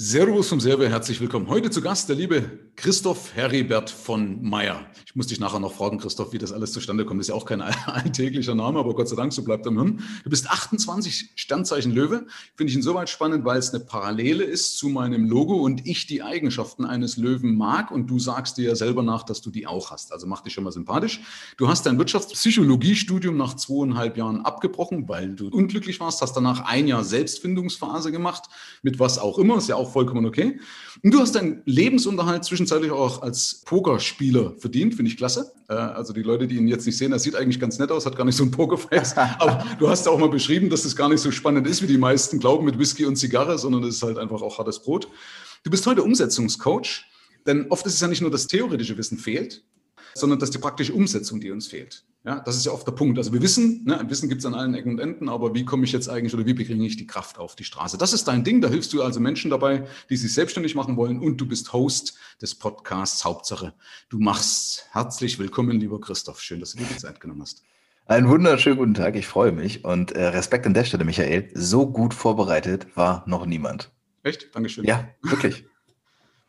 Servus vom Server, herzlich willkommen. Heute zu Gast der liebe Christoph Heribert von Meyer. Ich muss dich nachher noch fragen, Christoph, wie das alles zustande kommt. Das ist ja auch kein alltäglicher Name, aber Gott sei Dank, so bleibt im Hirn. Du bist 28 Sternzeichen Löwe. Finde ich insoweit spannend, weil es eine Parallele ist zu meinem Logo und ich die Eigenschaften eines Löwen mag und du sagst dir ja selber nach, dass du die auch hast. Also mach dich schon mal sympathisch. Du hast dein Wirtschaftspsychologiestudium nach zweieinhalb Jahren abgebrochen, weil du unglücklich warst, hast danach ein Jahr Selbstfindungsphase gemacht, mit was auch immer. Ist ja auch auch vollkommen okay. Und du hast deinen Lebensunterhalt zwischenzeitlich auch als Pokerspieler verdient, finde ich klasse. Äh, also die Leute, die ihn jetzt nicht sehen, das sieht eigentlich ganz nett aus, hat gar nicht so ein Pokerface. Aber du hast auch mal beschrieben, dass das gar nicht so spannend ist, wie die meisten glauben mit Whisky und Zigarre, sondern es ist halt einfach auch hartes Brot. Du bist heute Umsetzungscoach, denn oft ist es ja nicht nur das theoretische Wissen fehlt, sondern dass die praktische Umsetzung, die uns fehlt. Ja, das ist ja oft der Punkt. Also wir wissen, ne, Wissen gibt es an allen Ecken und Enden, aber wie komme ich jetzt eigentlich oder wie bringe ich die Kraft auf die Straße? Das ist dein Ding. Da hilfst du also Menschen dabei, die sich selbstständig machen wollen und du bist Host des Podcasts Hauptsache. Du machst herzlich willkommen, lieber Christoph. Schön, dass du dir die Zeit genommen hast. Einen wunderschönen guten Tag. Ich freue mich und äh, Respekt an der Stelle, Michael. So gut vorbereitet war noch niemand. Echt? Dankeschön. Ja, wirklich.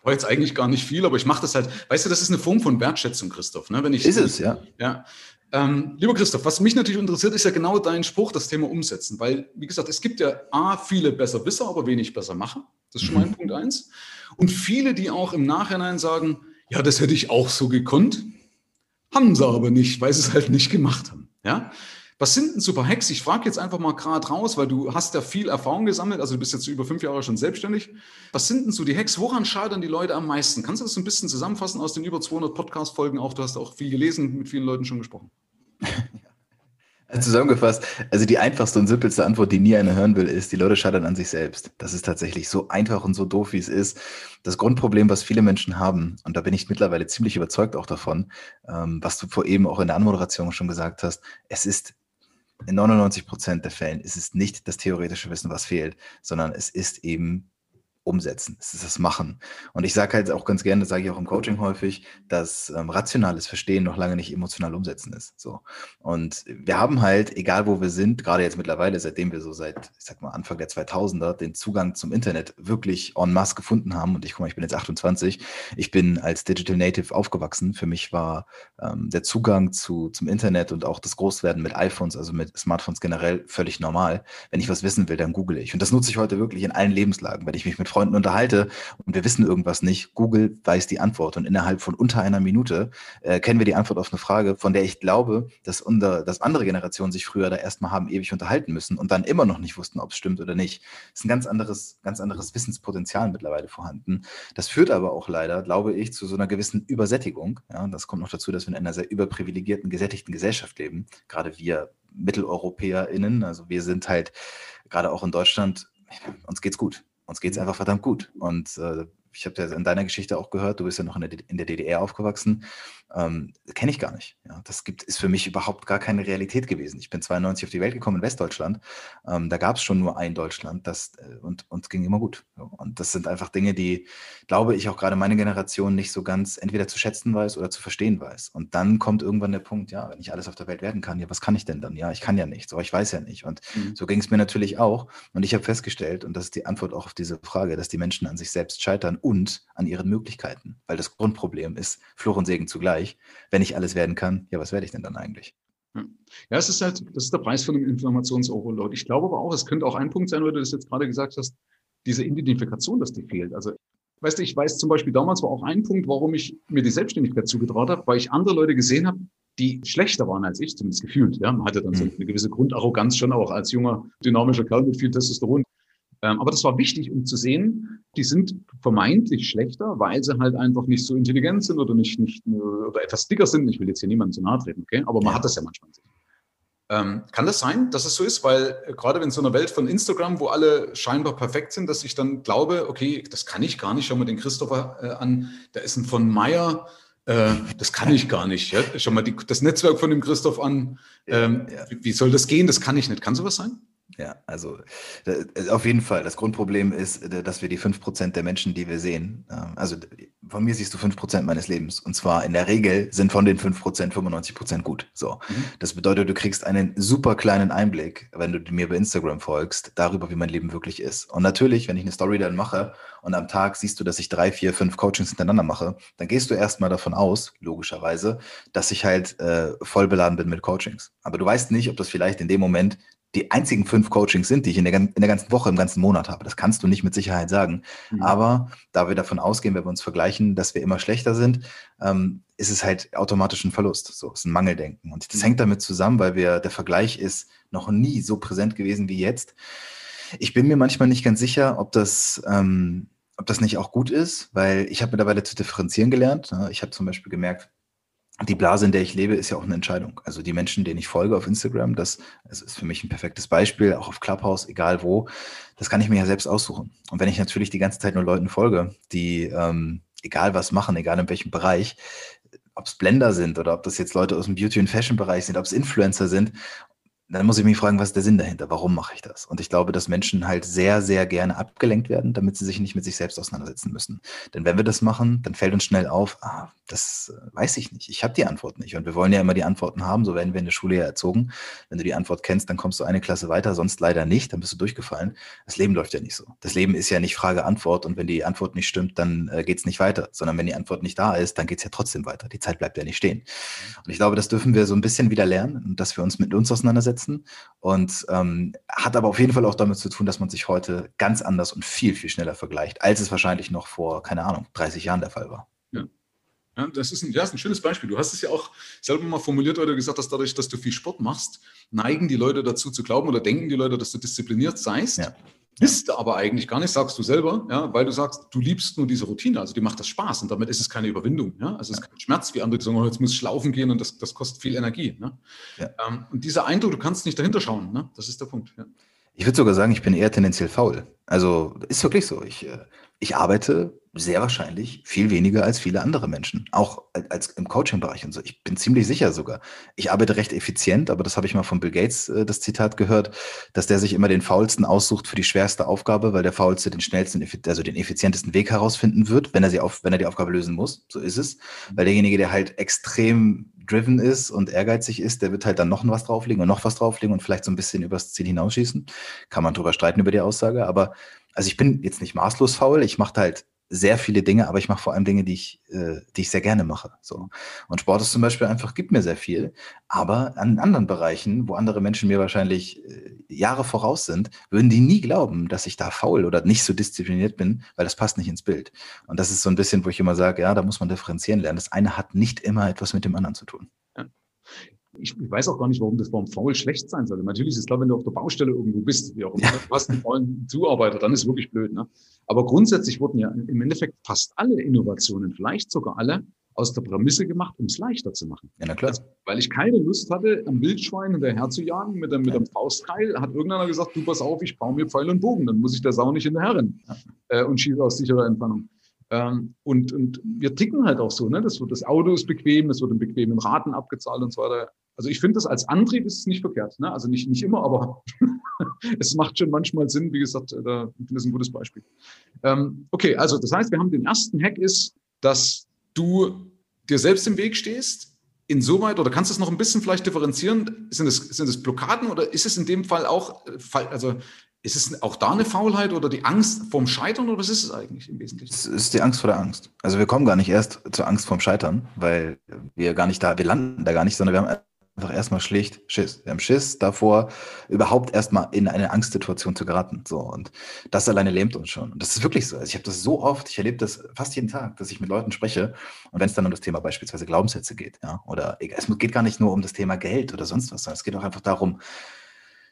war jetzt eigentlich gar nicht viel, aber ich mache das halt. Weißt du, das ist eine Form von Wertschätzung, Christoph. Ne? Wenn ich, ist es, ja. Ja. Ähm, lieber Christoph, was mich natürlich interessiert, ist ja genau dein Spruch, das Thema Umsetzen. Weil, wie gesagt, es gibt ja A, viele besser Wisser, aber wenig besser machen. Das ist schon mhm. mal Punkt eins. Und viele, die auch im Nachhinein sagen, ja, das hätte ich auch so gekonnt, haben sie aber nicht, weil sie es halt nicht gemacht haben. Ja? Was sind denn super Hacks? Ich frage jetzt einfach mal gerade raus, weil du hast ja viel Erfahrung gesammelt, also du bist jetzt über fünf Jahre schon selbstständig. Was sind denn so die Hacks? Woran scheitern die Leute am meisten? Kannst du das ein bisschen zusammenfassen aus den über 200 Podcast-Folgen auch? Du hast auch viel gelesen, mit vielen Leuten schon gesprochen. Zusammengefasst, also die einfachste und simpelste Antwort, die nie einer hören will, ist, die Leute scheitern an sich selbst. Das ist tatsächlich so einfach und so doof, wie es ist. Das Grundproblem, was viele Menschen haben, und da bin ich mittlerweile ziemlich überzeugt auch davon, ähm, was du vor eben auch in der Anmoderation schon gesagt hast, es ist in 99 Prozent der Fällen ist es nicht das theoretische Wissen, was fehlt, sondern es ist eben umsetzen, es ist das Machen. Und ich sage halt auch ganz gerne, das sage ich auch im Coaching häufig, dass ähm, rationales Verstehen noch lange nicht emotional umsetzen ist. So. Und wir haben halt, egal wo wir sind, gerade jetzt mittlerweile, seitdem wir so seit, ich sag mal, Anfang der 2000er den Zugang zum Internet wirklich en masse gefunden haben. Und ich guck mal, ich bin jetzt 28. Ich bin als Digital Native aufgewachsen. Für mich war ähm, der Zugang zu, zum Internet und auch das Großwerden mit iPhones, also mit Smartphones generell, völlig normal. Wenn ich was wissen will, dann google ich. Und das nutze ich heute wirklich in allen Lebenslagen, wenn ich mich mit Freunden Freunden unterhalte und wir wissen irgendwas nicht, Google weiß die Antwort und innerhalb von unter einer Minute äh, kennen wir die Antwort auf eine Frage, von der ich glaube, dass, unter, dass andere Generationen sich früher da erstmal haben ewig unterhalten müssen und dann immer noch nicht wussten, ob es stimmt oder nicht. Es ist ein ganz anderes, ganz anderes Wissenspotenzial mittlerweile vorhanden. Das führt aber auch leider, glaube ich, zu so einer gewissen Übersättigung. Ja, das kommt noch dazu, dass wir in einer sehr überprivilegierten, gesättigten Gesellschaft leben. Gerade wir MitteleuropäerInnen, also wir sind halt gerade auch in Deutschland, uns geht's gut. Uns geht es einfach verdammt gut. Und äh, ich habe ja in deiner Geschichte auch gehört, du bist ja noch in der, in der DDR aufgewachsen ähm, kenne ich gar nicht. Ja, das gibt, ist für mich überhaupt gar keine Realität gewesen. Ich bin 92 auf die Welt gekommen in Westdeutschland. Ähm, da gab es schon nur ein Deutschland das, äh, und uns ging immer gut. Und das sind einfach Dinge, die, glaube ich, auch gerade meine Generation nicht so ganz entweder zu schätzen weiß oder zu verstehen weiß. Und dann kommt irgendwann der Punkt, ja, wenn ich alles auf der Welt werden kann, ja, was kann ich denn dann? Ja, ich kann ja nichts, aber ich weiß ja nicht. Und mhm. so ging es mir natürlich auch. Und ich habe festgestellt, und das ist die Antwort auch auf diese Frage, dass die Menschen an sich selbst scheitern und an ihren Möglichkeiten. Weil das Grundproblem ist Fluch und Segen zugleich gleich. Wenn ich alles werden kann, ja, was werde ich denn dann eigentlich? Ja, es ist halt, das ist der Preis von dem Informationsoverload. Ich glaube aber auch, es könnte auch ein Punkt sein, weil du das jetzt gerade gesagt hast, diese Identifikation, dass die fehlt. Also, weißt du, ich weiß zum Beispiel damals war auch ein Punkt, warum ich mir die Selbstständigkeit zugetraut habe, weil ich andere Leute gesehen habe, die schlechter waren als ich, zumindest gefühlt. Ja, man hatte dann so mhm. eine gewisse Grundarroganz schon auch als junger, dynamischer Kerl mit viel Testosteron. Ähm, aber das war wichtig, um zu sehen, die sind vermeintlich schlechter, weil sie halt einfach nicht so intelligent sind oder nicht, nicht oder etwas dicker sind. Ich will jetzt hier niemandem zu nahe treten, okay? Aber man ja. hat das ja manchmal. Ähm, kann das sein, dass es so ist? Weil äh, gerade in so einer Welt von Instagram, wo alle scheinbar perfekt sind, dass ich dann glaube, okay, das kann ich gar nicht. Schau mal den Christopher äh, an, der ist ein von Meyer. Äh, das kann ich gar nicht. Ja? Schau mal die, das Netzwerk von dem Christoph an. Ähm, ja. wie, wie soll das gehen? Das kann ich nicht. Kann sowas sein? Ja, also auf jeden Fall. Das Grundproblem ist, dass wir die 5% der Menschen, die wir sehen, ähm, also von mir siehst du 5% meines Lebens. Und zwar in der Regel sind von den 5% 95% gut. So. Mhm. Das bedeutet, du kriegst einen super kleinen Einblick, wenn du mir bei Instagram folgst, darüber, wie mein Leben wirklich ist. Und natürlich, wenn ich eine Story dann mache und am Tag siehst du, dass ich drei, vier, fünf Coachings hintereinander mache, dann gehst du erstmal davon aus, logischerweise, dass ich halt äh, voll beladen bin mit Coachings. Aber du weißt nicht, ob das vielleicht in dem Moment die einzigen fünf Coachings sind, die ich in der, in der ganzen Woche, im ganzen Monat habe. Das kannst du nicht mit Sicherheit sagen. Mhm. Aber da wir davon ausgehen, wenn wir uns vergleichen, dass wir immer schlechter sind, ähm, ist es halt automatisch ein Verlust. So, ist ein Mangeldenken. Und das mhm. hängt damit zusammen, weil wir, der Vergleich ist noch nie so präsent gewesen wie jetzt. Ich bin mir manchmal nicht ganz sicher, ob das, ähm, ob das nicht auch gut ist, weil ich habe mittlerweile zu differenzieren gelernt. Ich habe zum Beispiel gemerkt, die Blase, in der ich lebe, ist ja auch eine Entscheidung. Also die Menschen, denen ich folge auf Instagram, das, das ist für mich ein perfektes Beispiel, auch auf Clubhouse, egal wo, das kann ich mir ja selbst aussuchen. Und wenn ich natürlich die ganze Zeit nur Leuten folge, die ähm, egal was machen, egal in welchem Bereich, ob es Blender sind oder ob das jetzt Leute aus dem Beauty- und Fashion-Bereich sind, ob es Influencer sind dann muss ich mich fragen, was ist der Sinn dahinter? Warum mache ich das? Und ich glaube, dass Menschen halt sehr, sehr gerne abgelenkt werden, damit sie sich nicht mit sich selbst auseinandersetzen müssen. Denn wenn wir das machen, dann fällt uns schnell auf, ah, das äh, weiß ich nicht. Ich habe die Antwort nicht. Und wir wollen ja immer die Antworten haben, so werden wir in der Schule ja erzogen. Wenn du die Antwort kennst, dann kommst du eine Klasse weiter, sonst leider nicht, dann bist du durchgefallen. Das Leben läuft ja nicht so. Das Leben ist ja nicht Frage-Antwort und wenn die Antwort nicht stimmt, dann äh, geht es nicht weiter. Sondern wenn die Antwort nicht da ist, dann geht es ja trotzdem weiter. Die Zeit bleibt ja nicht stehen. Und ich glaube, das dürfen wir so ein bisschen wieder lernen, dass wir uns mit uns auseinandersetzen setzen und ähm, hat aber auf jeden Fall auch damit zu tun, dass man sich heute ganz anders und viel, viel schneller vergleicht, als es wahrscheinlich noch vor, keine Ahnung, 30 Jahren der Fall war. Ja. Ja, das ist, ein, ja, ist ein schönes Beispiel. Du hast es ja auch selber mal formuliert, du gesagt hast, dadurch, dass du viel Sport machst, neigen die Leute dazu zu glauben oder denken die Leute, dass du diszipliniert seist. Ja. Bist aber eigentlich gar nicht, sagst du selber, ja, weil du sagst, du liebst nur diese Routine, also die macht das Spaß und damit ist es keine Überwindung. Ja? Also es ist kein Schmerz, wie andere, sagen, oh, jetzt muss ich laufen gehen und das, das kostet viel Energie. Ne? Ja. Ähm, und dieser Eindruck, du kannst nicht dahinter schauen, ne? das ist der Punkt. Ja. Ich würde sogar sagen, ich bin eher tendenziell faul. Also ist wirklich so. Ich, äh, ich arbeite sehr wahrscheinlich viel weniger als viele andere Menschen, auch als im Coaching-Bereich und so. Ich bin ziemlich sicher sogar. Ich arbeite recht effizient, aber das habe ich mal von Bill Gates äh, das Zitat gehört, dass der sich immer den faulsten aussucht für die schwerste Aufgabe, weil der faulste den schnellsten, also den effizientesten Weg herausfinden wird, wenn er sie auf, wenn er die Aufgabe lösen muss. So ist es. Weil derjenige, der halt extrem driven ist und ehrgeizig ist, der wird halt dann noch was drauflegen und noch was drauflegen und vielleicht so ein bisschen übers Ziel hinausschießen. Kann man drüber streiten über die Aussage, aber also ich bin jetzt nicht maßlos faul, ich mache halt sehr viele Dinge, aber ich mache vor allem Dinge, die ich, äh, die ich sehr gerne mache. So. Und Sport ist zum Beispiel einfach, gibt mir sehr viel. Aber an anderen Bereichen, wo andere Menschen mir wahrscheinlich äh, Jahre voraus sind, würden die nie glauben, dass ich da faul oder nicht so diszipliniert bin, weil das passt nicht ins Bild. Und das ist so ein bisschen, wo ich immer sage, ja, da muss man differenzieren lernen. Das eine hat nicht immer etwas mit dem anderen zu tun. Ja ich, ich weiß auch gar nicht, warum das Wort faul schlecht sein sollte. Natürlich ist es klar, wenn du auf der Baustelle irgendwo bist, wie auch immer, du hast einen faulen Zuarbeiter, dann ist es wirklich blöd. Ne? Aber grundsätzlich wurden ja im Endeffekt fast alle Innovationen, vielleicht sogar alle, aus der Prämisse gemacht, um es leichter zu machen. Ja, na klar. Also, weil ich keine Lust hatte, am Wildschwein hinterher zu jagen mit einem, mit einem Faustkeil, hat irgendeiner gesagt, du pass auf, ich baue mir Pfeil und Bogen, dann muss ich der Sau nicht hinterher rennen äh, und schieße aus sicherer Entfernung. Ähm, und, und wir ticken halt auch so, ne? Das, wird, das Auto ist bequem, es wird in bequemen Raten abgezahlt und so weiter. Also ich finde das als Antrieb ist es nicht verkehrt. Ne? Also nicht, nicht immer, aber es macht schon manchmal Sinn. Wie gesagt, äh, da, ich finde das ein gutes Beispiel. Ähm, okay, also das heißt, wir haben den ersten Hack ist, dass du dir selbst im Weg stehst. Insoweit, oder kannst du es noch ein bisschen vielleicht differenzieren? Sind es, sind es Blockaden oder ist es in dem Fall auch, äh, also ist es auch da eine Faulheit oder die Angst vorm Scheitern oder was ist es eigentlich im Wesentlichen? Es ist die Angst vor der Angst. Also wir kommen gar nicht erst zur Angst vorm Scheitern, weil wir gar nicht da, wir landen da gar nicht, sondern wir haben einfach erstmal schlicht Schiss. Wir haben Schiss davor, überhaupt erstmal in eine Angstsituation zu geraten. So, und das alleine lähmt uns schon. Und das ist wirklich so. Also ich habe das so oft, ich erlebe das fast jeden Tag, dass ich mit Leuten spreche und wenn es dann um das Thema beispielsweise Glaubenssätze geht, ja, oder es geht gar nicht nur um das Thema Geld oder sonst was, sondern es geht auch einfach darum,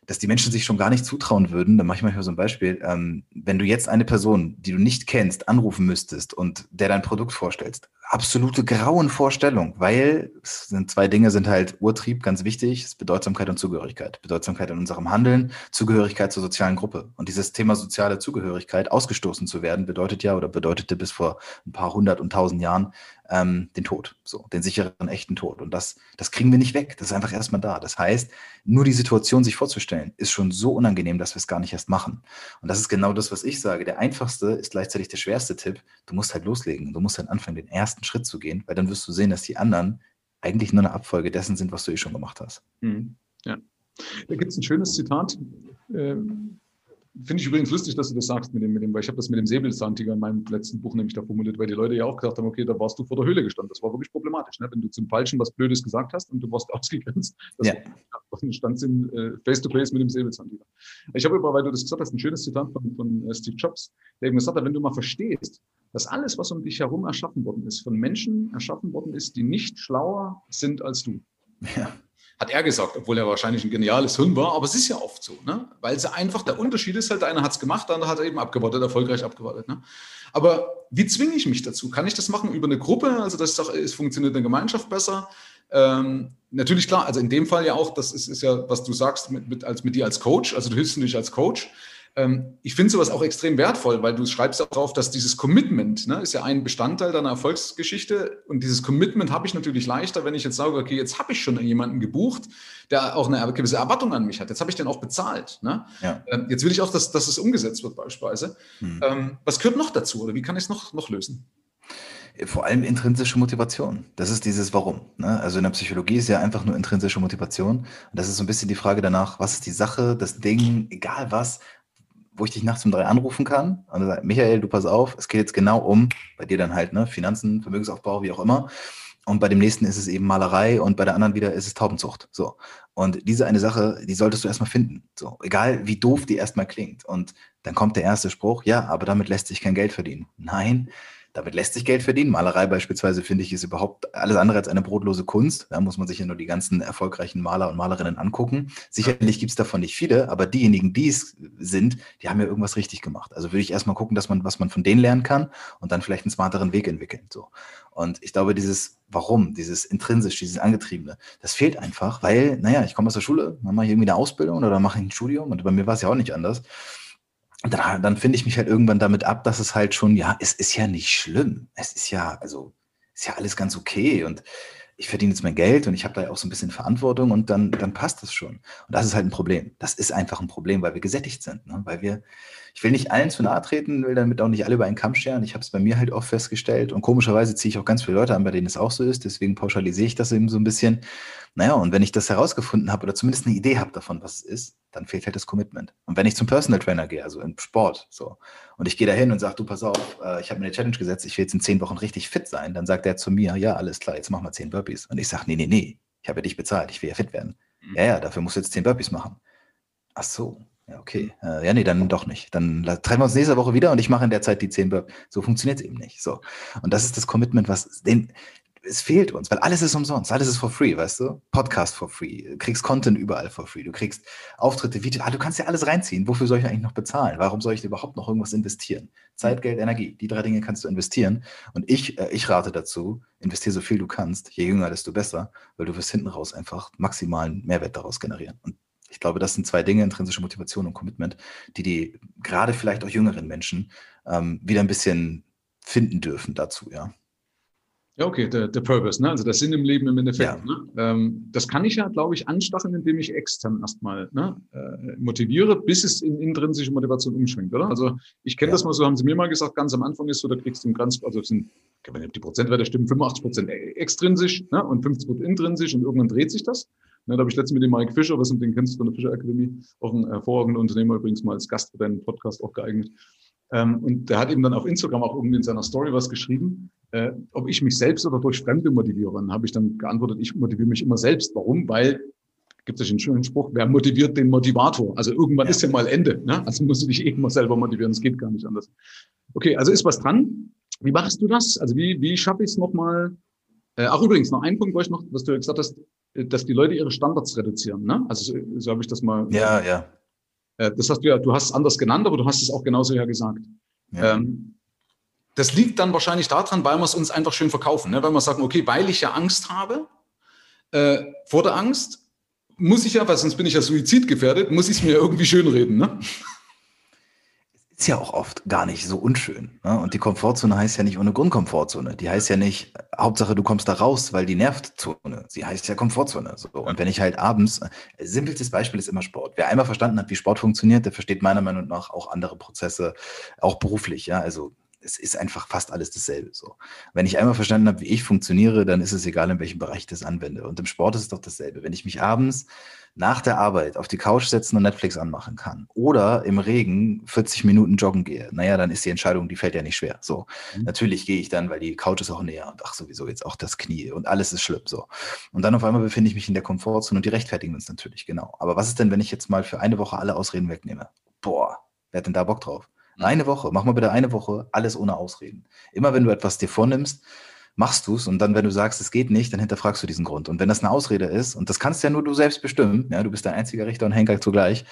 dass die Menschen sich schon gar nicht zutrauen würden, dann mache ich manchmal so ein Beispiel, ähm, wenn du jetzt eine Person, die du nicht kennst, anrufen müsstest und der dein Produkt vorstellst, absolute Grauenvorstellung, weil es sind zwei Dinge sind halt Urtrieb ganz wichtig, ist Bedeutsamkeit und Zugehörigkeit. Bedeutsamkeit in unserem Handeln, Zugehörigkeit zur sozialen Gruppe. Und dieses Thema soziale Zugehörigkeit, ausgestoßen zu werden, bedeutet ja oder bedeutete bis vor ein paar hundert und tausend Jahren ähm, den Tod, so, den sicheren, echten Tod. Und das, das kriegen wir nicht weg. Das ist einfach erstmal da. Das heißt, nur die Situation sich vorzustellen, ist schon so unangenehm, dass wir es gar nicht erst machen. Und das ist genau das, was ich sage. Der einfachste ist gleichzeitig der schwerste Tipp. Du musst halt loslegen. Du musst halt anfangen, den ersten Schritt zu gehen, weil dann wirst du sehen, dass die anderen eigentlich nur eine Abfolge dessen sind, was du eh schon gemacht hast. Mhm. Ja. Da gibt es ein schönes Zitat. Ähm Finde ich übrigens lustig, dass du das sagst mit dem, mit dem weil ich habe das mit dem Säbelzahntiger in meinem letzten Buch nämlich da formuliert, weil die Leute ja auch gesagt haben, okay, da warst du vor der Höhle gestanden. Das war wirklich problematisch, ne? wenn du zum Falschen was Blödes gesagt hast und du warst ausgegrenzt. Das ja. war, standst in äh, Face-to-Face mit dem Säbelzahntiger. Ich habe aber, weil du das gesagt hast, ein schönes Zitat von, von äh, Steve Jobs, der eben gesagt hat, wenn du mal verstehst, dass alles, was um dich herum erschaffen worden ist, von Menschen erschaffen worden ist, die nicht schlauer sind als du. Ja hat er gesagt, obwohl er wahrscheinlich ein geniales Hirn war, aber es ist ja oft so, ne? weil es einfach der Unterschied ist halt, der eine hat es gemacht, der andere hat eben abgewartet, erfolgreich abgewartet. Ne? Aber wie zwinge ich mich dazu? Kann ich das machen über eine Gruppe? Also das ist es funktioniert in der Gemeinschaft besser. Ähm, natürlich klar, also in dem Fall ja auch, das ist, ist ja, was du sagst mit, mit, als, mit dir als Coach, also du hilfst dich als Coach. Ähm, ich finde sowas auch extrem wertvoll, weil du schreibst auch drauf, dass dieses Commitment ne, ist ja ein Bestandteil deiner Erfolgsgeschichte und dieses Commitment habe ich natürlich leichter, wenn ich jetzt sage, okay, jetzt habe ich schon jemanden gebucht, der auch eine gewisse Erwartung an mich hat. Jetzt habe ich den auch bezahlt. Ne? Ja. Ähm, jetzt will ich auch, dass, dass es umgesetzt wird beispielsweise. Hm. Ähm, was gehört noch dazu oder wie kann ich es noch, noch lösen? Vor allem intrinsische Motivation. Das ist dieses Warum. Ne? Also in der Psychologie ist ja einfach nur intrinsische Motivation. Und das ist so ein bisschen die Frage danach, was ist die Sache, das Ding, egal was, wo ich dich nachts um drei anrufen kann und dann sagt, Michael, du pass auf, es geht jetzt genau um, bei dir dann halt, ne, Finanzen, Vermögensaufbau, wie auch immer. Und bei dem nächsten ist es eben Malerei und bei der anderen wieder ist es Taubenzucht. So. Und diese eine Sache, die solltest du erstmal finden. So. Egal wie doof die erstmal klingt. Und dann kommt der erste Spruch, ja, aber damit lässt sich kein Geld verdienen. Nein, damit lässt sich Geld verdienen. Malerei beispielsweise, finde ich, ist überhaupt alles andere als eine brotlose Kunst. Da muss man sich ja nur die ganzen erfolgreichen Maler und Malerinnen angucken. Sicherlich gibt es davon nicht viele, aber diejenigen, die es sind, die haben ja irgendwas richtig gemacht. Also würde ich erstmal gucken, dass man, was man von denen lernen kann und dann vielleicht einen smarteren Weg entwickeln. So. Und ich glaube, dieses Warum, dieses intrinsisch, dieses Angetriebene, das fehlt einfach, weil, naja, ich komme aus der Schule, dann mache ich irgendwie eine Ausbildung oder mache ich ein Studium und bei mir war es ja auch nicht anders dann, dann finde ich mich halt irgendwann damit ab, dass es halt schon, ja, es ist ja nicht schlimm. Es ist ja, also, ist ja alles ganz okay und ich verdiene jetzt mein Geld und ich habe da ja auch so ein bisschen Verantwortung und dann, dann passt das schon. Und das ist halt ein Problem. Das ist einfach ein Problem, weil wir gesättigt sind, ne? weil wir, ich will nicht allen zu nahe treten, will damit auch nicht alle über einen Kamm scheren. Ich habe es bei mir halt oft festgestellt und komischerweise ziehe ich auch ganz viele Leute an, bei denen es auch so ist. Deswegen pauschalisiere ich das eben so ein bisschen. Naja, und wenn ich das herausgefunden habe oder zumindest eine Idee habe davon, was es ist, dann fehlt halt das Commitment. Und wenn ich zum Personal Trainer gehe, also im Sport, so, und ich gehe da hin und sage, du, pass auf, äh, ich habe mir eine Challenge gesetzt, ich will jetzt in zehn Wochen richtig fit sein, dann sagt er zu mir, ja, alles klar, jetzt mach mal zehn Burpees. Und ich sage, nee, nee, nee, ich habe ja dich bezahlt, ich will ja fit werden. Mhm. Ja, ja, dafür musst du jetzt zehn Burpees machen. Ach so, ja, okay. Äh, ja, nee, dann doch nicht. Dann treffen wir uns nächste Woche wieder und ich mache in der Zeit die 10 Burp. So funktioniert es eben nicht. So. Und das ist das Commitment, was den, es fehlt uns, weil alles ist umsonst, alles ist for free, weißt du? Podcast for free, du kriegst Content überall for free, du kriegst Auftritte, Videos, ah, du kannst ja alles reinziehen. Wofür soll ich eigentlich noch bezahlen? Warum soll ich überhaupt noch irgendwas investieren? Zeit, Geld, Energie, die drei Dinge kannst du investieren. Und ich, äh, ich rate dazu, investiere so viel du kannst, je jünger, desto besser, weil du wirst hinten raus einfach maximalen Mehrwert daraus generieren. Und ich glaube, das sind zwei Dinge, intrinsische Motivation und Commitment, die die gerade vielleicht auch jüngeren Menschen ähm, wieder ein bisschen finden dürfen dazu, ja. Ja, okay, der, der Purpose, ne? also der Sinn im Leben im Endeffekt. Ja. Ne? Ähm, das kann ich ja, glaube ich, anstacheln, indem ich extern erstmal ne, äh, motiviere, bis es in intrinsische Motivation umschwingt, oder? Also ich kenne ja. das mal so, haben Sie mir mal gesagt, ganz am Anfang ist so, da kriegst du im ganz, also sind, nicht, die Prozentwerte stimmen, 85 Prozent extrinsisch ne, und 50 Prozent intrinsisch und irgendwann dreht sich das. Ne, da habe ich letztens mit dem Mike Fischer, was du den kennst von der Fischer Akademie, auch ein hervorragender Unternehmer, übrigens mal als Gast für deinen Podcast auch geeignet. Ähm, und der hat eben dann auf Instagram auch irgendwie in seiner Story was geschrieben, äh, ob ich mich selbst oder durch Fremde motiviere. Und habe ich dann geantwortet, ich motiviere mich immer selbst. Warum? Weil gibt es einen schönen Spruch, wer motiviert den Motivator? Also irgendwann ja. ist ja mal Ende. Ne? Also musst du dich eh immer selber motivieren, es geht gar nicht anders. Okay, also ist was dran. Wie machst du das? Also wie, wie schaffe ich es nochmal? Äh, ach übrigens, noch ein Punkt, wo ich noch, was du gesagt hast, dass die Leute ihre Standards reduzieren. Ne? Also so, so habe ich das mal. Ja, ja. Äh, das hast du ja, du hast es anders genannt, aber du hast es auch genauso ja gesagt. Ja. Ähm, das liegt dann wahrscheinlich daran, weil wir es uns einfach schön verkaufen. Ne? Weil wir sagen, okay, weil ich ja Angst habe, äh, vor der Angst muss ich ja, weil sonst bin ich ja suizidgefährdet, muss ich es mir irgendwie schönreden. Ne? Ist ja auch oft gar nicht so unschön. Ne? Und die Komfortzone heißt ja nicht ohne Grundkomfortzone. Die heißt ja nicht, Hauptsache du kommst da raus, weil die nervt Zone. Sie heißt ja Komfortzone. So. Und wenn ich halt abends, simpelstes Beispiel ist immer Sport. Wer einmal verstanden hat, wie Sport funktioniert, der versteht meiner Meinung nach auch andere Prozesse, auch beruflich. Ja, also es ist einfach fast alles dasselbe. So. Wenn ich einmal verstanden habe, wie ich funktioniere, dann ist es egal, in welchem Bereich ich das anwende. Und im Sport ist es doch dasselbe. Wenn ich mich abends nach der Arbeit auf die Couch setzen und Netflix anmachen kann oder im Regen 40 Minuten joggen gehe, naja, dann ist die Entscheidung, die fällt ja nicht schwer. So, mhm. natürlich gehe ich dann, weil die Couch ist auch näher und ach, sowieso jetzt auch das Knie und alles ist schlimm. So. Und dann auf einmal befinde ich mich in der Komfortzone und die rechtfertigen uns natürlich, genau. Aber was ist denn, wenn ich jetzt mal für eine Woche alle Ausreden wegnehme? Boah, wer hat denn da Bock drauf? Eine Woche, mach mal bitte eine Woche, alles ohne Ausreden. Immer wenn du etwas dir vornimmst, machst du es und dann, wenn du sagst, es geht nicht, dann hinterfragst du diesen Grund. Und wenn das eine Ausrede ist, und das kannst ja nur du selbst bestimmen, ja, du bist dein einziger Richter und Henker zugleich,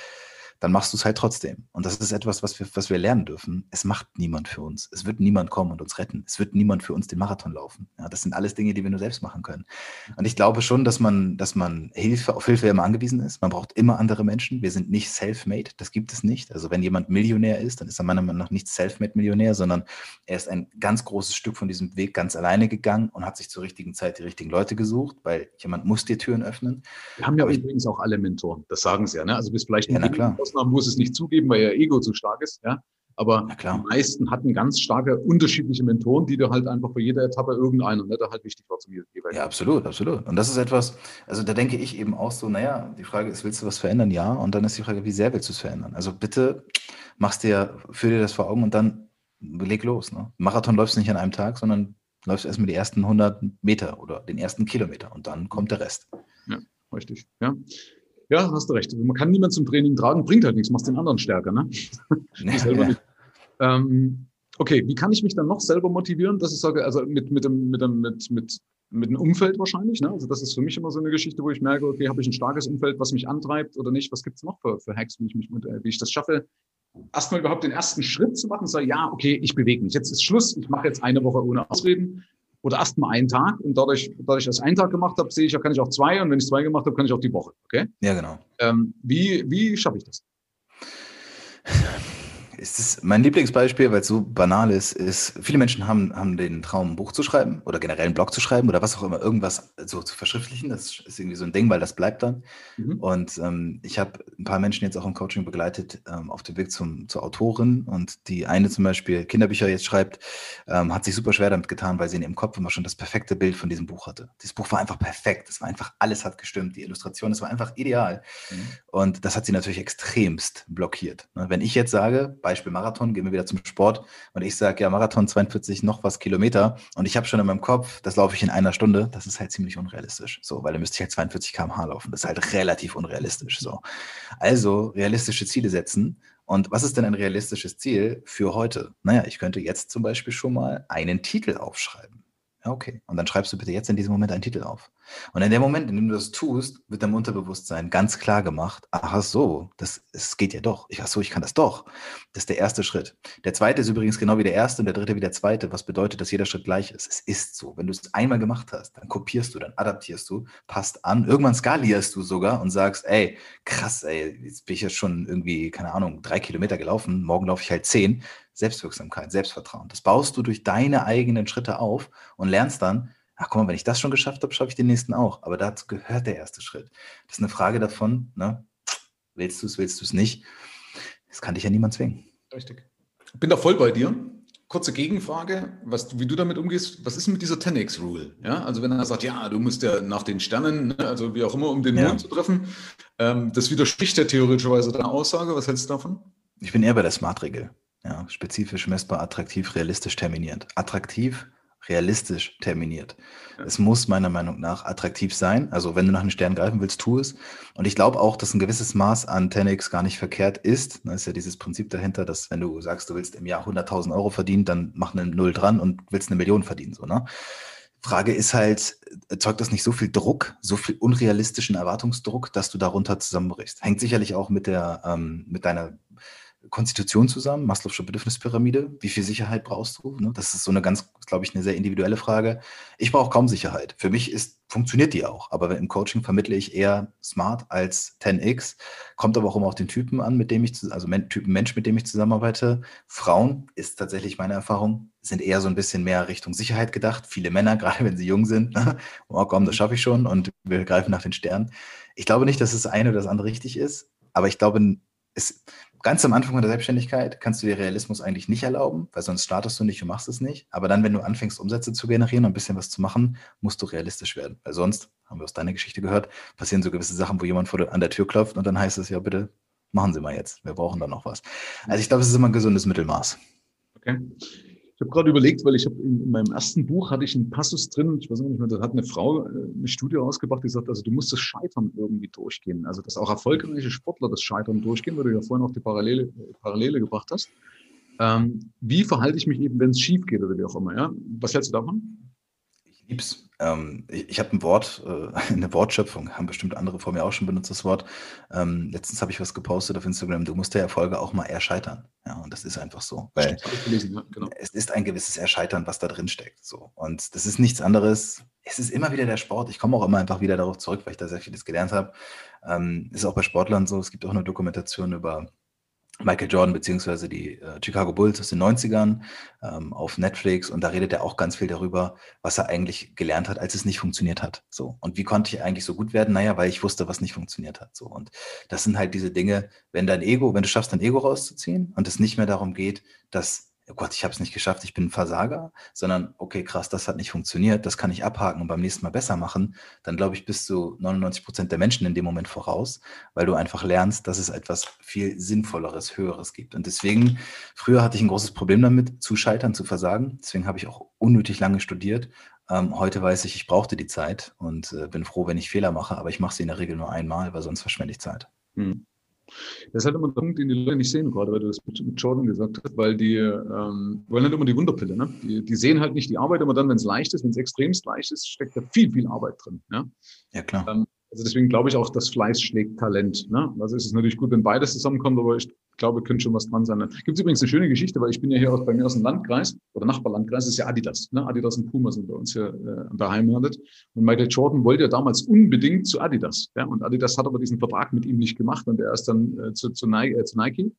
dann machst du es halt trotzdem. Und das ist etwas, was wir, was wir lernen dürfen. Es macht niemand für uns. Es wird niemand kommen und uns retten. Es wird niemand für uns den Marathon laufen. Ja, das sind alles Dinge, die wir nur selbst machen können. Und ich glaube schon, dass man, dass man Hilfe, auf Hilfe immer angewiesen ist. Man braucht immer andere Menschen. Wir sind nicht self-made. Das gibt es nicht. Also wenn jemand Millionär ist, dann ist er meiner Meinung nach nicht self-made-Millionär, sondern er ist ein ganz großes Stück von diesem Weg ganz alleine gegangen und hat sich zur richtigen Zeit die richtigen Leute gesucht, weil jemand muss dir Türen öffnen. Wir haben ja übrigens auch alle Mentoren. Das sagen sie ja. Ne? Also bis vielleicht ja, na klar. Ausnahmen muss es nicht zugeben weil ihr Ego zu stark ist. Ja? Aber die meisten hatten ganz starke unterschiedliche Mentoren, die du halt einfach für jede Etappe irgendeiner, ne, der halt wichtig war zum jeweiligen. Ja, absolut, absolut. Und das ist etwas, also da denke ich eben auch so, naja, die Frage ist, willst du was verändern? Ja. Und dann ist die Frage, wie sehr willst du es verändern? Also bitte machst dir, führ dir das vor Augen und dann leg los. Ne? Marathon läufst du nicht an einem Tag, sondern läufst erstmal die ersten 100 Meter oder den ersten Kilometer und dann kommt der Rest. Ja, richtig. Ja. Ja, hast du recht. Man kann niemand zum Training tragen, bringt halt nichts, machst den anderen stärker, ne? Ja, nicht. Ähm, okay, wie kann ich mich dann noch selber motivieren, dass ich sage, also mit, mit dem, mit dem, mit, mit, mit dem Umfeld wahrscheinlich, ne? Also das ist für mich immer so eine Geschichte, wo ich merke, okay, habe ich ein starkes Umfeld, was mich antreibt oder nicht? Was gibt's noch für, für Hacks, wie ich mich, äh, wie ich das schaffe, erstmal überhaupt den ersten Schritt zu machen, sage, ja, okay, ich bewege mich. Jetzt ist Schluss, ich mache jetzt eine Woche ohne Ausreden oder erst mal einen Tag und dadurch, dadurch, dass ich einen Tag gemacht habe, sehe ich, kann ich auch zwei und wenn ich zwei gemacht habe, kann ich auch die Woche. Okay? Ja, genau. Ähm, wie wie schaffe ich das? Ist es mein Lieblingsbeispiel, weil es so banal ist, ist, viele Menschen haben, haben den Traum, ein Buch zu schreiben oder generell einen Blog zu schreiben oder was auch immer, irgendwas so zu verschriftlichen. Das ist irgendwie so ein Ding, weil das bleibt dann. Mhm. Und ähm, ich habe ein paar Menschen jetzt auch im Coaching begleitet ähm, auf dem Weg zum, zur Autorin und die eine zum Beispiel Kinderbücher jetzt schreibt, ähm, hat sich super schwer damit getan, weil sie in ihrem Kopf immer schon das perfekte Bild von diesem Buch hatte. Dieses Buch war einfach perfekt. Es war einfach, alles hat gestimmt. Die Illustration, es war einfach ideal. Mhm. Und das hat sie natürlich extremst blockiert. Ne, wenn ich jetzt sage, Beispiel Marathon, gehen wir wieder zum Sport und ich sage, ja, Marathon 42 noch was Kilometer und ich habe schon in meinem Kopf, das laufe ich in einer Stunde, das ist halt ziemlich unrealistisch. So, weil dann müsste ich halt 42 km/h laufen. Das ist halt relativ unrealistisch. So. Also realistische Ziele setzen. Und was ist denn ein realistisches Ziel für heute? Naja, ich könnte jetzt zum Beispiel schon mal einen Titel aufschreiben. Okay. Und dann schreibst du bitte jetzt in diesem Moment einen Titel auf. Und in dem Moment, in dem du das tust, wird deinem Unterbewusstsein ganz klar gemacht, ach so, das, es geht ja doch. Ich, ach so, ich kann das doch. Das ist der erste Schritt. Der zweite ist übrigens genau wie der erste und der dritte wie der zweite, was bedeutet, dass jeder Schritt gleich ist. Es ist so. Wenn du es einmal gemacht hast, dann kopierst du, dann adaptierst du, passt an. Irgendwann skalierst du sogar und sagst, ey, krass, ey, jetzt bin ich jetzt schon irgendwie, keine Ahnung, drei Kilometer gelaufen, morgen laufe ich halt zehn. Selbstwirksamkeit, Selbstvertrauen. Das baust du durch deine eigenen Schritte auf und lernst dann, ach guck mal, wenn ich das schon geschafft habe, schaffe ich den nächsten auch. Aber dazu gehört der erste Schritt. Das ist eine Frage davon, ne? willst du es, willst du es nicht? Das kann dich ja niemand zwingen. Richtig. Ich bin da voll bei dir. Kurze Gegenfrage, was, wie du damit umgehst. Was ist mit dieser 10x-Rule? Ja, also wenn er sagt, ja, du musst ja nach den Sternen, ne, also wie auch immer, um den ja. Mond zu treffen, ähm, das widerspricht ja theoretischerweise deiner Aussage. Was hältst du davon? Ich bin eher bei der Smart-Regel. Ja, spezifisch, messbar, attraktiv, realistisch terminiert. Attraktiv, realistisch terminiert. Ja. Es muss meiner Meinung nach attraktiv sein. Also wenn du nach einem Stern greifen willst, tu es. Und ich glaube auch, dass ein gewisses Maß an 10x gar nicht verkehrt ist. Da ist ja dieses Prinzip dahinter, dass wenn du sagst, du willst im Jahr 100.000 Euro verdienen, dann mach eine Null dran und willst eine Million verdienen. So, ne? Frage ist halt, erzeugt das nicht so viel Druck, so viel unrealistischen Erwartungsdruck, dass du darunter zusammenbrichst? Hängt sicherlich auch mit der, ähm, mit deiner Konstitution zusammen, Maslow'sche Bedürfnispyramide. Wie viel Sicherheit brauchst du? Ne? Das ist so eine ganz, glaube ich, eine sehr individuelle Frage. Ich brauche kaum Sicherheit. Für mich ist, funktioniert die auch. Aber im Coaching vermittle ich eher Smart als 10x. Kommt aber auch immer auf den Typen an, mit dem ich, also Typen Mensch, mit dem ich zusammenarbeite. Frauen ist tatsächlich meine Erfahrung, sind eher so ein bisschen mehr Richtung Sicherheit gedacht. Viele Männer, gerade wenn sie jung sind, ne? oh komm, das schaffe ich schon und wir greifen nach den Sternen. Ich glaube nicht, dass das eine oder das andere richtig ist, aber ich glaube, es, ganz am Anfang der Selbstständigkeit kannst du dir Realismus eigentlich nicht erlauben, weil sonst startest du nicht und machst es nicht. Aber dann, wenn du anfängst, Umsätze zu generieren und ein bisschen was zu machen, musst du realistisch werden. Weil sonst, haben wir aus deiner Geschichte gehört, passieren so gewisse Sachen, wo jemand vor an der Tür klopft und dann heißt es ja, bitte machen Sie mal jetzt. Wir brauchen da noch was. Also ich glaube, es ist immer ein gesundes Mittelmaß. Okay. Ich habe gerade überlegt, weil ich habe in, in, meinem ersten Buch hatte ich einen Passus drin, ich weiß nicht mehr, da hat eine Frau äh, eine Studie rausgebracht, die sagt, also du musst das Scheitern irgendwie durchgehen. Also dass auch erfolgreiche Sportler das Scheitern durchgehen, weil du ja vorhin auch die Parallele, Parallele gebracht hast. Ähm, wie verhalte ich mich eben, wenn es schief geht oder wie auch immer? Ja? Was hältst du davon? Ich lieb's. Ähm, ich ich habe ein Wort, äh, eine Wortschöpfung, haben bestimmt andere vor mir auch schon benutzt, das Wort. Ähm, letztens habe ich was gepostet auf Instagram, du musst der Erfolge auch mal erscheitern. Ja, und das ist einfach so. Weil gelesen, ja, genau. es ist ein gewisses Erscheitern, was da drin steckt. So. Und das ist nichts anderes. Es ist immer wieder der Sport. Ich komme auch immer einfach wieder darauf zurück, weil ich da sehr vieles gelernt habe. Ähm, ist auch bei Sportlern so. Es gibt auch eine Dokumentation über Michael Jordan beziehungsweise die äh, Chicago Bulls aus den 90ern ähm, auf Netflix und da redet er auch ganz viel darüber, was er eigentlich gelernt hat, als es nicht funktioniert hat. So. Und wie konnte ich eigentlich so gut werden? Naja, weil ich wusste, was nicht funktioniert hat. So. Und das sind halt diese Dinge, wenn dein Ego, wenn du schaffst, dein Ego rauszuziehen und es nicht mehr darum geht, dass oh Gott, ich habe es nicht geschafft, ich bin ein Versager, sondern okay, krass, das hat nicht funktioniert, das kann ich abhaken und beim nächsten Mal besser machen, dann glaube ich, bist du 99 Prozent der Menschen in dem Moment voraus, weil du einfach lernst, dass es etwas viel Sinnvolleres, Höheres gibt. Und deswegen, früher hatte ich ein großes Problem damit, zu scheitern, zu versagen. Deswegen habe ich auch unnötig lange studiert. Ähm, heute weiß ich, ich brauchte die Zeit und äh, bin froh, wenn ich Fehler mache, aber ich mache sie in der Regel nur einmal, weil sonst verschwende ich Zeit. Hm. Das ist halt immer der Punkt, den die Leute nicht sehen, gerade weil du das mit Jordan gesagt hast, weil die ähm, wollen halt immer die Wunderpille. Ne? Die, die sehen halt nicht die Arbeit immer dann, wenn es leicht ist, wenn es extremst leicht ist, steckt da viel, viel Arbeit drin. Ja, ja klar. Ähm, also deswegen glaube ich auch, dass Fleiß schlägt Talent. Ne? Also ist es natürlich gut, wenn beides zusammenkommt, aber ich glaube, könnte schon was dran sein. Gibt es übrigens eine schöne Geschichte, weil ich bin ja hier aus, bei mir aus dem Landkreis oder Nachbarlandkreis, das ist ja Adidas. Ne? Adidas und Puma sind bei uns hier äh, beheimatet. Und Michael Jordan wollte ja damals unbedingt zu Adidas. Ja? Und Adidas hat aber diesen Vertrag mit ihm nicht gemacht und er ist dann äh, zu, zu, Nike, äh, zu Nike.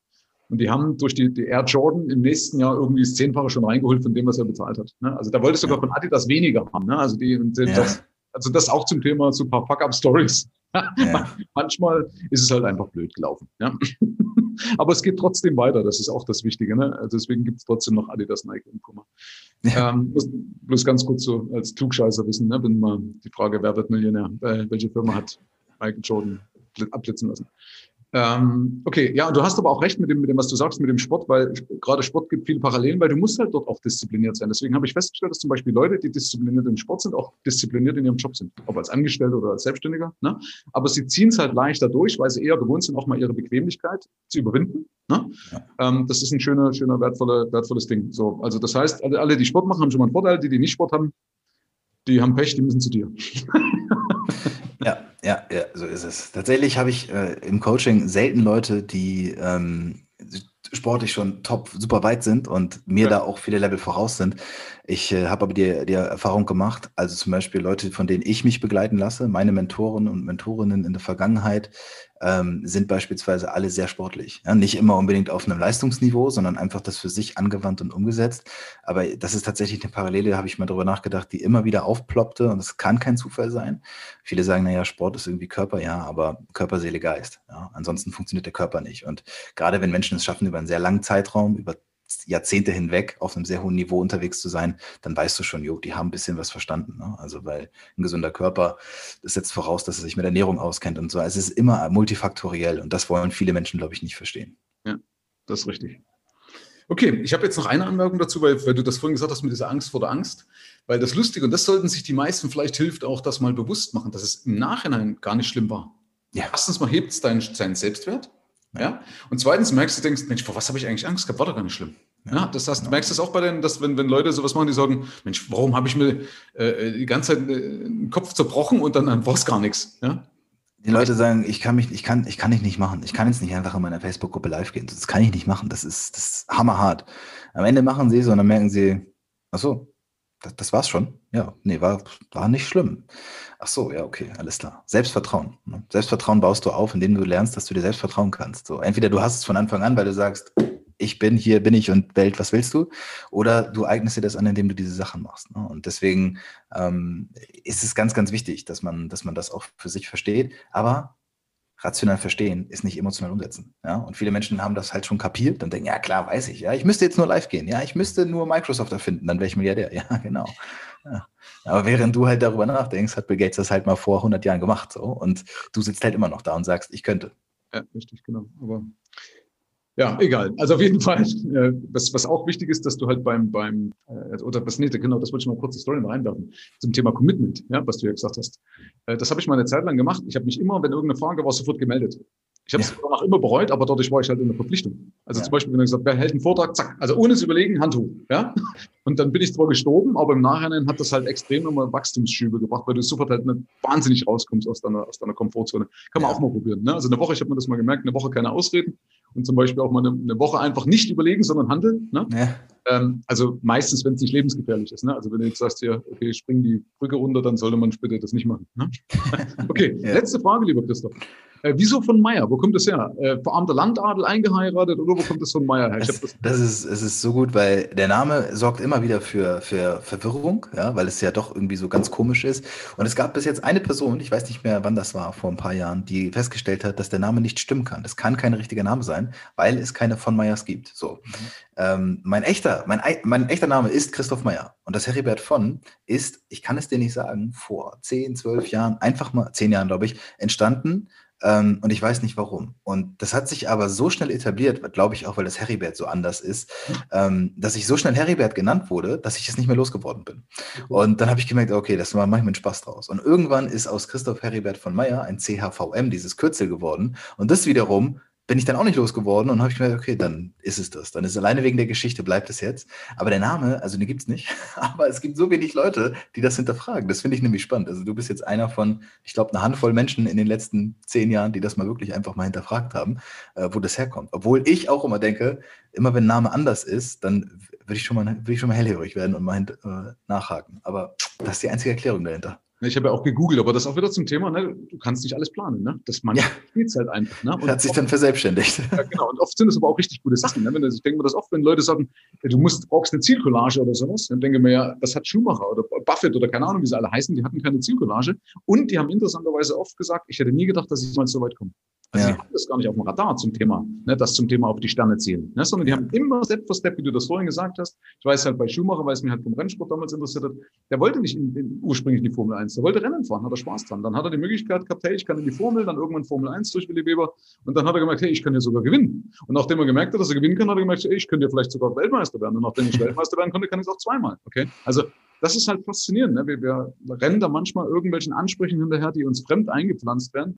Und die haben durch die, die Air Jordan im nächsten Jahr irgendwie das Zehnfache schon reingeholt von dem, was er bezahlt hat. Ne? Also da wollte sogar von Adidas weniger haben. Ne? Also die ja. das, also das auch zum Thema so ein paar Fuck-Up-Stories. Ja. Manchmal ist es halt einfach blöd gelaufen. Ja? Aber es geht trotzdem weiter, das ist auch das Wichtige. Ne? Also deswegen gibt es trotzdem noch Adidas, Nike und Puma. Ja. Ähm, bloß, bloß, ganz kurz so als Klugscheißer wissen, ne? wenn mal die Frage, wer wird Millionär? Äh, welche Firma hat Michael Jordan abblitzen lassen? Ähm, okay, ja, und du hast aber auch recht mit dem, mit dem, was du sagst, mit dem Sport, weil gerade Sport gibt viele Parallelen, weil du musst halt dort auch diszipliniert sein. Deswegen habe ich festgestellt, dass zum Beispiel Leute, die diszipliniert im Sport sind, auch diszipliniert in ihrem Job sind, ob als Angestellter oder als Selbstständiger. Ne? Aber sie ziehen es halt leichter durch, weil sie eher gewohnt sind, auch mal ihre Bequemlichkeit zu überwinden. Ne? Ja. Ähm, das ist ein schöner, schöner, wertvoller, wertvolles Ding. So, also das heißt, alle, die Sport machen, haben schon mal einen Vorteil. Die, die nicht Sport haben, die haben Pech, die müssen zu dir. Ja, ja, ja, so ist es. Tatsächlich habe ich äh, im Coaching selten Leute, die ähm, sportlich schon top, super weit sind und mir ja. da auch viele Level voraus sind. Ich äh, habe aber die, die Erfahrung gemacht, also zum Beispiel Leute, von denen ich mich begleiten lasse, meine Mentoren und Mentorinnen in der Vergangenheit, ähm, sind beispielsweise alle sehr sportlich. Ja, nicht immer unbedingt auf einem Leistungsniveau, sondern einfach das für sich angewandt und umgesetzt. Aber das ist tatsächlich eine Parallele, habe ich mal drüber nachgedacht, die immer wieder aufploppte und es kann kein Zufall sein. Viele sagen, naja, Sport ist irgendwie Körper, ja, aber Körper, Seele, Geist. Ja, ansonsten funktioniert der Körper nicht. Und gerade wenn Menschen es schaffen, über einen sehr langen Zeitraum, über Jahrzehnte hinweg auf einem sehr hohen Niveau unterwegs zu sein, dann weißt du schon, jo, die haben ein bisschen was verstanden. Ne? Also, weil ein gesunder Körper, das setzt voraus, dass er sich mit Ernährung auskennt und so. Also es ist immer multifaktoriell und das wollen viele Menschen, glaube ich, nicht verstehen. Ja, das ist richtig. Okay, ich habe jetzt noch eine Anmerkung dazu, weil, weil, du das vorhin gesagt hast mit dieser Angst vor der Angst. Weil das Lustige, und das sollten sich die meisten vielleicht hilft auch das mal bewusst machen, dass es im Nachhinein gar nicht schlimm war. Ja. Erstens mal hebt es deinen, deinen Selbstwert. Ja? Und zweitens merkst du, denkst, Mensch, vor was habe ich eigentlich Angst gehabt? War doch gar nicht schlimm. Ja, das heißt, du merkst das auch bei denen, dass wenn, wenn Leute sowas machen, die sagen, Mensch, warum habe ich mir äh, die ganze Zeit äh, den Kopf zerbrochen und dann, war es gar nichts. Ja? Die Leute sagen, ich kann mich, ich kann, ich kann dich nicht machen. Ich kann jetzt nicht einfach in meiner Facebook-Gruppe live gehen. Das kann ich nicht machen. Das ist, das ist hammerhart. Am Ende machen sie es und dann merken sie, ach so, das, das war's schon. Ja, nee, war, war nicht schlimm. Ach so, ja, okay, alles klar. Selbstvertrauen. Ne? Selbstvertrauen baust du auf, indem du lernst, dass du dir selbst vertrauen kannst. So, entweder du hast es von Anfang an, weil du sagst, ich bin hier, bin ich und Welt, was willst du? Oder du eignest dir das an, indem du diese Sachen machst. Ne? Und deswegen ähm, ist es ganz, ganz wichtig, dass man, dass man das auch für sich versteht. Aber rational verstehen ist nicht emotional umsetzen. Ja? Und viele Menschen haben das halt schon kapiert und denken, ja klar, weiß ich, ja, ich müsste jetzt nur live gehen, ja, ich müsste nur Microsoft erfinden, dann wäre ich Milliardär. Ja, genau. Ja. Aber während du halt darüber nachdenkst, hat Bill Gates das halt mal vor 100 Jahren gemacht. So, und du sitzt halt immer noch da und sagst, ich könnte. Ja, richtig, genau. Aber ja, egal. Also auf jeden Fall, äh, was, was auch wichtig ist, dass du halt beim, beim äh, oder was nee, genau, das wollte ich mal kurz die Story noch einwerfen, zum Thema Commitment, ja, was du ja gesagt hast. Äh, das habe ich mal eine Zeit lang gemacht. Ich habe mich immer, wenn irgendeine Frage war, sofort gemeldet. Ich habe es ja. danach immer bereut, aber dadurch war ich halt in der Verpflichtung. Also ja. zum Beispiel, wenn er gesagt, wer hält einen Vortrag, zack, also ohne zu überlegen, Hand hoch, ja. Und dann bin ich zwar gestorben, aber im Nachhinein hat das halt extrem nochmal Wachstumsschübe gebracht, weil du sofort halt nicht wahnsinnig rauskommst aus deiner, aus deiner Komfortzone. Kann man ja. auch mal probieren, ne? Also eine Woche, ich habe mir das mal gemerkt, eine Woche keine Ausreden und zum Beispiel auch mal eine, eine Woche einfach nicht überlegen, sondern handeln, ne? Ja. Ähm, also meistens, wenn es nicht lebensgefährlich ist, ne? Also wenn du jetzt sagst, ja, okay, spring die Brücke runter, dann sollte man bitte das nicht machen, ne? Okay, letzte Frage, lieber Christoph. Äh, wieso von Meier? Wo kommt das her? Äh, verarmter Landadel eingeheiratet oder wo kommt das von Meier her? Es, das, das, ist, es ist so gut, weil der Name sorgt immer wieder für, für Verwirrung, ja, weil es ja doch irgendwie so ganz komisch ist. Und es gab bis jetzt eine Person, ich weiß nicht mehr, wann das war, vor ein paar Jahren, die festgestellt hat, dass der Name nicht stimmen kann. Das kann kein richtiger Name sein, weil es keine von Meyers gibt. So. Mhm. Ähm, mein, echter, mein, mein echter Name ist Christoph Meyer. Und das Heribert von ist, ich kann es dir nicht sagen, vor 10, 12 Jahren, einfach mal, 10 Jahren, glaube ich, entstanden ähm, und ich weiß nicht warum. Und das hat sich aber so schnell etabliert, glaube ich auch, weil das Heribert so anders ist, ähm, dass ich so schnell Heribert genannt wurde, dass ich es nicht mehr losgeworden bin. Und dann habe ich gemerkt, okay, das mache ich mir Spaß draus. Und irgendwann ist aus Christoph Heribert von Meyer ein CHVM, dieses Kürzel geworden. Und das wiederum bin ich dann auch nicht losgeworden und habe ich gedacht, okay, dann ist es das. Dann ist es alleine wegen der Geschichte, bleibt es jetzt. Aber der Name, also den gibt es nicht, aber es gibt so wenig Leute, die das hinterfragen. Das finde ich nämlich spannend. Also du bist jetzt einer von, ich glaube, eine Handvoll Menschen in den letzten zehn Jahren, die das mal wirklich einfach mal hinterfragt haben, äh, wo das herkommt. Obwohl ich auch immer denke, immer wenn ein Name anders ist, dann würde ich, schon mal, würde ich schon mal hellhörig werden und mal äh, nachhaken. Aber das ist die einzige Erklärung dahinter. Ich habe ja auch gegoogelt, aber das auch wieder zum Thema, ne? du kannst nicht alles planen. Ne? Das man ja. spielt halt einfach. Ne? Und Hat sich dann verselbstständigt. Ja, genau. Und oft sind es aber auch richtig gute Sachen. Ne? Wenn, ich denke mir das oft, wenn Leute sagen, du musst, brauchst eine Zielcollage oder sowas, dann denke ich mir ja, das hat Schumacher oder Buffett oder keine Ahnung, wie sie alle heißen, die hatten keine Zielcollage. Und die haben interessanterweise oft gesagt, ich hätte nie gedacht, dass ich mal so weit komme. Also ja. die haben das gar nicht auf dem Radar zum Thema, ne, das zum Thema auf die Sterne zielen, ne, sondern die haben immer Step für Step, wie du das vorhin gesagt hast. Ich weiß halt bei Schumacher, weil es mich halt vom Rennsport damals interessiert hat, der wollte nicht in, in, ursprünglich in die Formel 1, der wollte Rennen fahren, hat er Spaß dran. Dann hat er die Möglichkeit gehabt, hey, ich kann in die Formel, dann irgendwann Formel 1 durch Willy Weber und dann hat er gemerkt, hey, ich kann ja sogar gewinnen. Und nachdem er gemerkt hat, dass er gewinnen kann, hat er gemerkt, hey, ich könnte ja vielleicht sogar Weltmeister werden. Und nachdem ich Weltmeister werden konnte, kann ich es auch zweimal. Okay? Also das ist halt faszinierend. Ne? Wir, wir rennen da manchmal irgendwelchen Ansprüchen hinterher, die uns fremd eingepflanzt werden.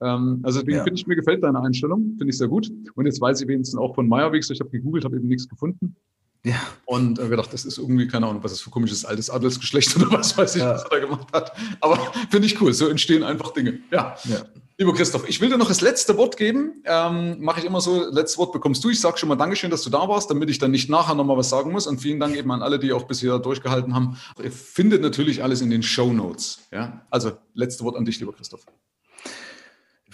Ähm, also deswegen ja. finde ich, mir gefällt deine Einstellung, finde ich sehr gut. Und jetzt weiß ich wenigstens auch von Meyerwegs, ich habe gegoogelt, habe eben nichts gefunden. Ja. Und äh, gedacht, das ist irgendwie, keine Ahnung, was das für komisches altes Adelsgeschlecht oder was weiß ich, ja. was er da gemacht hat. Aber finde ich cool, so entstehen einfach Dinge. Ja. ja. Lieber Christoph, ich will dir noch das letzte Wort geben. Ähm, Mache ich immer so, letztes Wort bekommst du. Ich sage schon mal Dankeschön, dass du da warst, damit ich dann nicht nachher nochmal was sagen muss. Und vielen Dank eben an alle, die auch bisher durchgehalten haben. Ihr findet natürlich alles in den Show Notes. Ja? Also, letzte Wort an dich, lieber Christoph.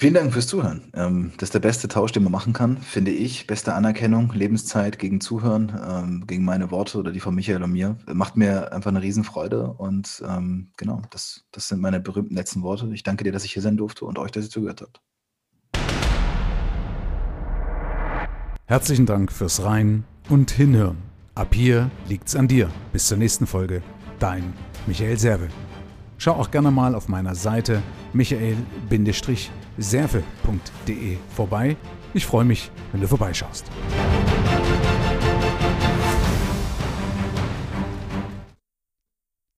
Vielen Dank fürs Zuhören. Ähm, das ist der beste Tausch, den man machen kann, finde ich. Beste Anerkennung, Lebenszeit gegen Zuhören, ähm, gegen meine Worte oder die von Michael und mir. Macht mir einfach eine Riesenfreude. Und ähm, genau, das, das sind meine berühmten letzten Worte. Ich danke dir, dass ich hier sein durfte und euch, dass ihr zugehört habt. Herzlichen Dank fürs Rein und Hinhören. Ab hier liegt's an dir. Bis zur nächsten Folge. Dein Michael Serve. Schau auch gerne mal auf meiner Seite michael-serve.de vorbei. Ich freue mich, wenn du vorbeischaust.